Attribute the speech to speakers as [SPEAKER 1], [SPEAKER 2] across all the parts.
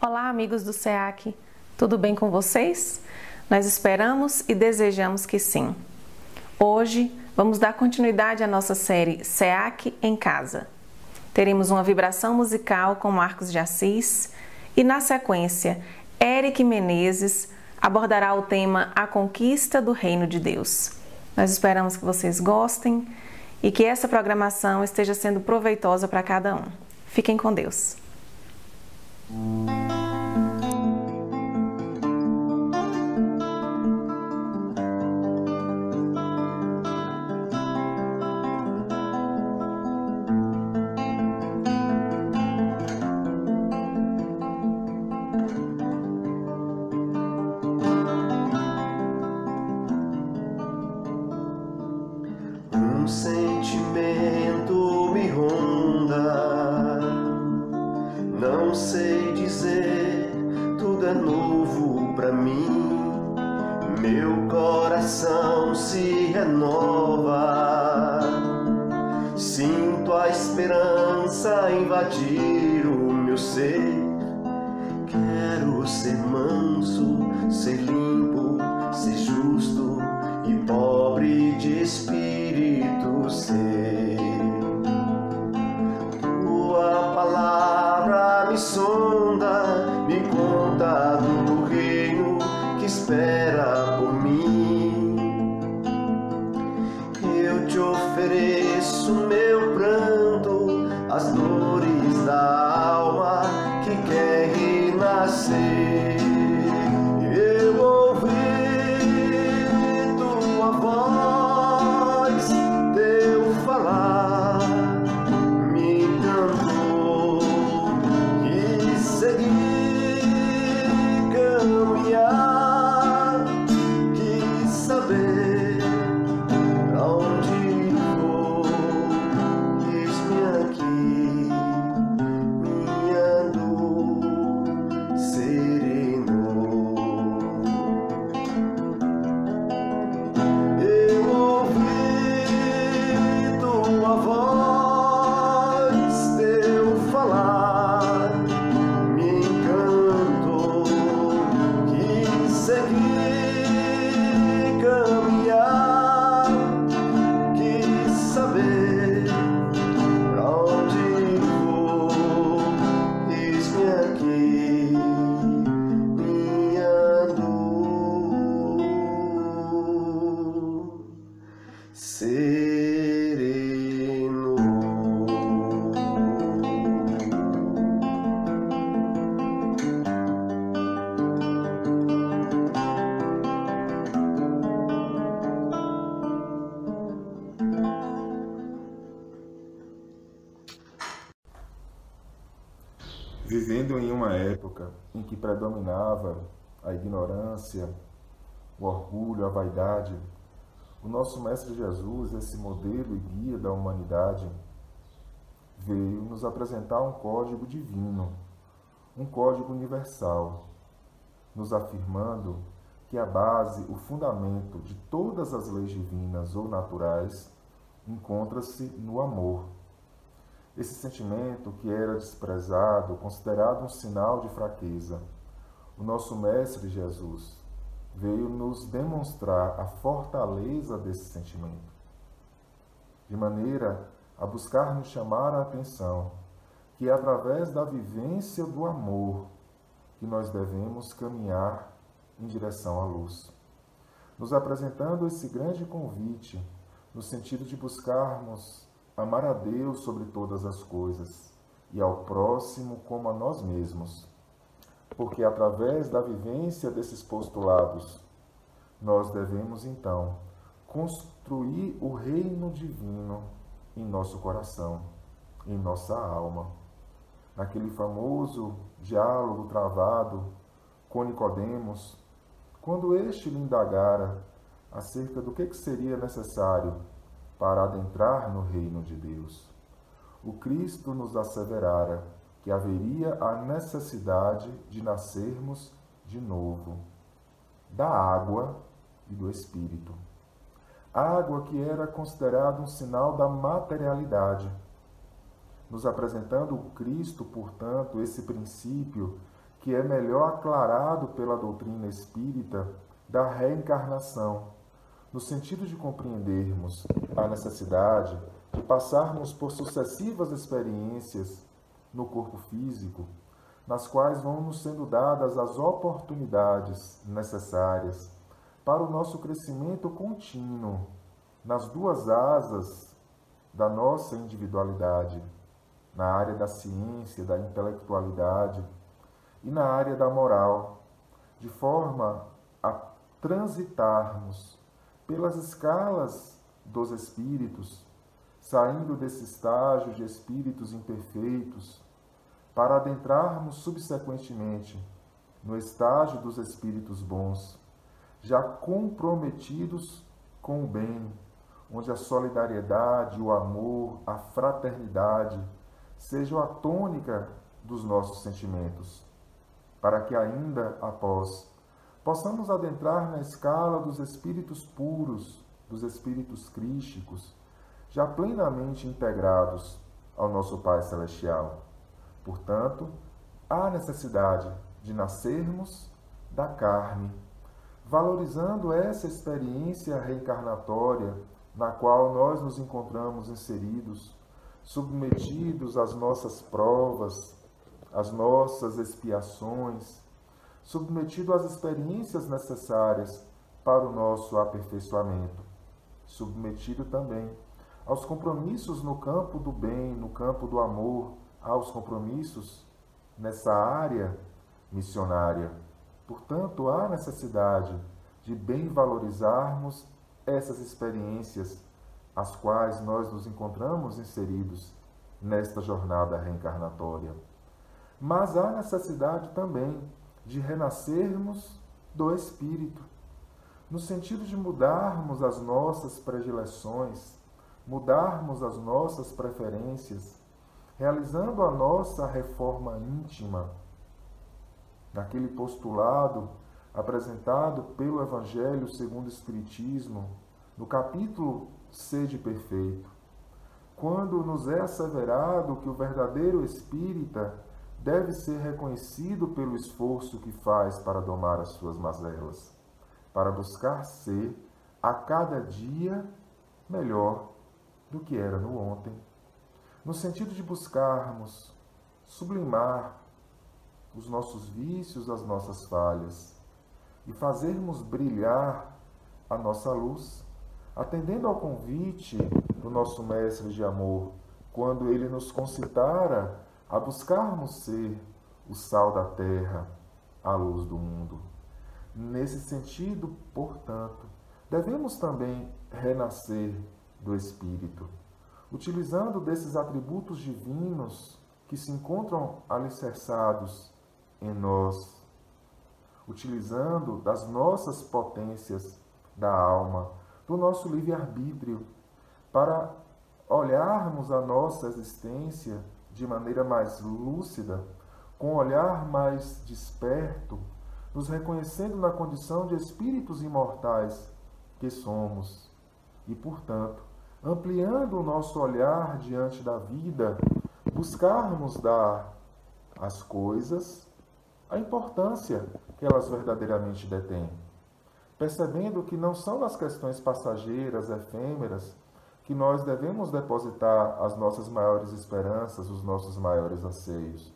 [SPEAKER 1] Olá, amigos do SEAC, tudo bem com vocês? Nós esperamos e desejamos que sim. Hoje vamos dar continuidade à nossa série SEAC em Casa. Teremos uma vibração musical com Marcos de Assis e, na sequência, Eric Menezes abordará o tema A Conquista do Reino de Deus. Nós esperamos que vocês gostem e que essa programação esteja sendo proveitosa para cada um. Fiquem com Deus. renova. Sinto a esperança invadir o meu ser. Quero ser manso, ser limpo, ser justo e pobre de espírito ser.
[SPEAKER 2] Vivendo em uma época em que predominava a ignorância, o orgulho, a vaidade, o nosso Mestre Jesus, esse modelo e guia da humanidade, veio nos apresentar um código divino, um código universal, nos afirmando que a base, o fundamento de todas as leis divinas ou naturais encontra-se no amor esse sentimento que era desprezado, considerado um sinal de fraqueza, o nosso Mestre Jesus veio nos demonstrar a fortaleza desse sentimento, de maneira a buscar nos chamar a atenção que é através da vivência do amor que nós devemos caminhar em direção à luz. Nos apresentando esse grande convite no sentido de buscarmos amar a Deus sobre todas as coisas e ao próximo como a nós mesmos. Porque através da vivência desses postulados, nós devemos então construir o reino divino em nosso coração, em nossa alma. Naquele famoso diálogo travado com Nicodemos, quando este lhe indagara acerca do que seria necessário para adentrar no reino de Deus. O Cristo nos asseverara que haveria a necessidade de nascermos de novo, da água e do Espírito. Água que era considerada um sinal da materialidade, nos apresentando o Cristo, portanto, esse princípio que é melhor aclarado pela doutrina espírita da reencarnação, no sentido de compreendermos a necessidade de passarmos por sucessivas experiências no corpo físico, nas quais vão nos sendo dadas as oportunidades necessárias para o nosso crescimento contínuo nas duas asas da nossa individualidade, na área da ciência, da intelectualidade e na área da moral, de forma a transitarmos pelas escalas dos espíritos, saindo desse estágio de espíritos imperfeitos, para adentrarmos subsequentemente no estágio dos espíritos bons, já comprometidos com o bem, onde a solidariedade, o amor, a fraternidade sejam a tônica dos nossos sentimentos, para que ainda após possamos adentrar na escala dos espíritos puros, dos espíritos crísticos, já plenamente integrados ao nosso Pai Celestial. Portanto, há necessidade de nascermos da carne, valorizando essa experiência reencarnatória na qual nós nos encontramos inseridos, submetidos às nossas provas, às nossas expiações, submetido às experiências necessárias para o nosso aperfeiçoamento, submetido também aos compromissos no campo do bem, no campo do amor, aos compromissos nessa área missionária. Portanto, há necessidade de bem valorizarmos essas experiências as quais nós nos encontramos inseridos nesta jornada reencarnatória. Mas há necessidade também de renascermos do Espírito, no sentido de mudarmos as nossas predileções, mudarmos as nossas preferências, realizando a nossa reforma íntima, naquele postulado apresentado pelo Evangelho segundo o Espiritismo, no capítulo Sede Perfeito, quando nos é asseverado que o verdadeiro espírita deve ser reconhecido pelo esforço que faz para domar as suas mazelas, para buscar ser a cada dia melhor do que era no ontem, no sentido de buscarmos sublimar os nossos vícios, as nossas falhas e fazermos brilhar a nossa luz, atendendo ao convite do nosso Mestre de amor, quando ele nos concitara a buscarmos ser o sal da terra, a luz do mundo. Nesse sentido, portanto, devemos também renascer do Espírito, utilizando desses atributos divinos que se encontram alicerçados em nós utilizando das nossas potências da alma, do nosso livre-arbítrio, para olharmos a nossa existência de maneira mais lúcida, com um olhar mais desperto, nos reconhecendo na condição de espíritos imortais que somos. E, portanto, ampliando o nosso olhar diante da vida, buscarmos dar às coisas a importância que elas verdadeiramente detêm, percebendo que não são nas questões passageiras, efêmeras, que nós devemos depositar as nossas maiores esperanças, os nossos maiores anseios,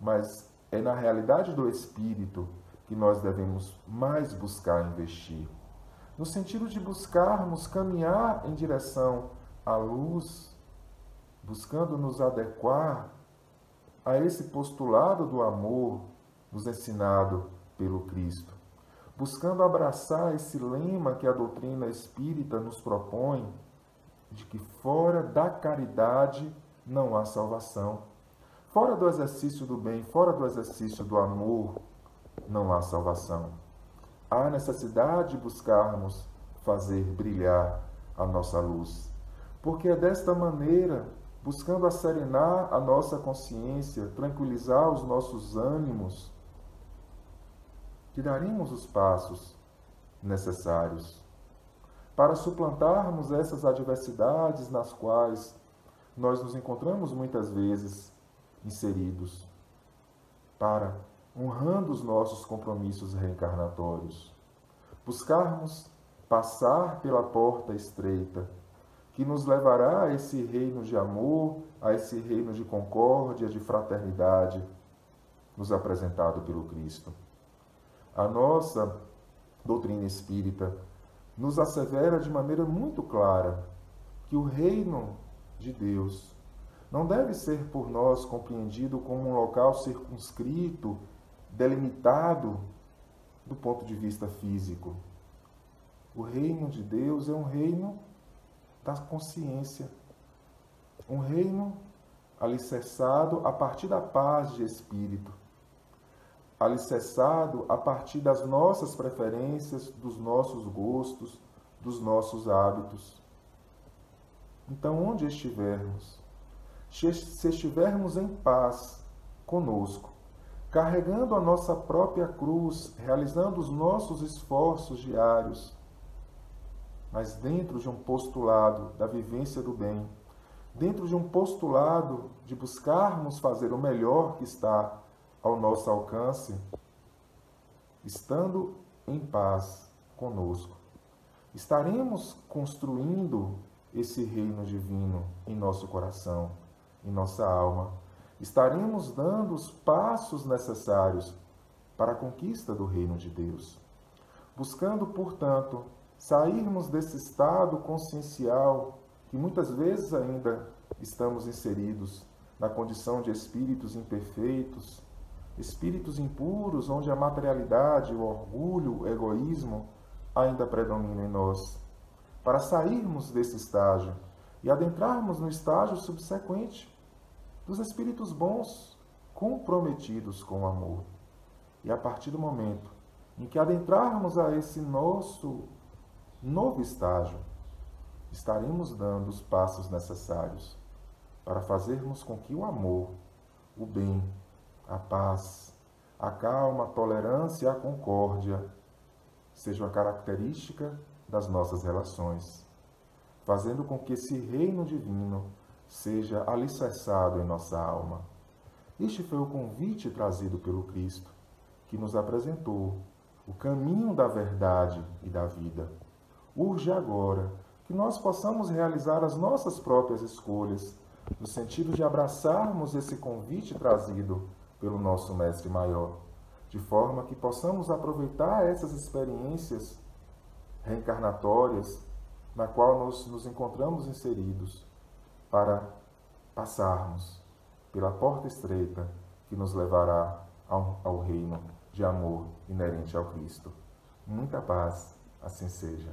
[SPEAKER 2] mas é na realidade do espírito que nós devemos mais buscar investir, no sentido de buscarmos caminhar em direção à luz, buscando nos adequar a esse postulado do amor nos ensinado pelo Cristo, buscando abraçar esse lema que a doutrina espírita nos propõe, de que fora da caridade não há salvação. Fora do exercício do bem, fora do exercício do amor, não há salvação. Há necessidade de buscarmos fazer brilhar a nossa luz, porque é desta maneira, buscando acerenar a nossa consciência, tranquilizar os nossos ânimos, que daremos os passos necessários para suplantarmos essas adversidades nas quais nós nos encontramos muitas vezes inseridos, para honrando os nossos compromissos reencarnatórios. Buscarmos passar pela porta estreita, que nos levará a esse reino de amor, a esse reino de concórdia, de fraternidade, nos apresentado pelo Cristo. A nossa doutrina espírita nos assevera de maneira muito clara que o reino de Deus não deve ser por nós compreendido como um local circunscrito, delimitado do ponto de vista físico. O reino de Deus é um reino da consciência, um reino alicerçado a partir da paz de espírito, alicerçado a partir das nossas preferências, dos nossos gostos, dos nossos hábitos. Então, onde estivermos, se estivermos em paz conosco, carregando a nossa própria cruz, realizando os nossos esforços diários, mas dentro de um postulado da vivência do bem, dentro de um postulado de buscarmos fazer o melhor que está ao nosso alcance, estando em paz conosco, estaremos construindo esse reino divino em nosso coração, em nossa alma. Estaremos dando os passos necessários para a conquista do reino de Deus. Buscando, portanto, sairmos desse estado consciencial que muitas vezes ainda estamos inseridos na condição de espíritos imperfeitos, espíritos impuros, onde a materialidade, o orgulho, o egoísmo ainda predominam em nós. Para sairmos desse estágio e adentrarmos no estágio subsequente dos espíritos bons, comprometidos com o amor. E a partir do momento em que adentrarmos a esse nosso novo estágio, estaremos dando os passos necessários para fazermos com que o amor, o bem, a paz, a calma, a tolerância e a concórdia sejam a característica das nossas relações, fazendo com que esse reino divino seja alicerçado em nossa alma. Este foi o convite trazido pelo Cristo, que nos apresentou o caminho da verdade e da vida. Urge agora que nós possamos realizar as nossas próprias escolhas, no sentido de abraçarmos esse convite trazido pelo nosso Mestre Maior, de forma que possamos aproveitar essas experiências reencarnatórias na qual nós nos encontramos inseridos para passarmos pela porta estreita que nos levará ao, ao reino de amor inerente ao Cristo. Muita paz, assim seja.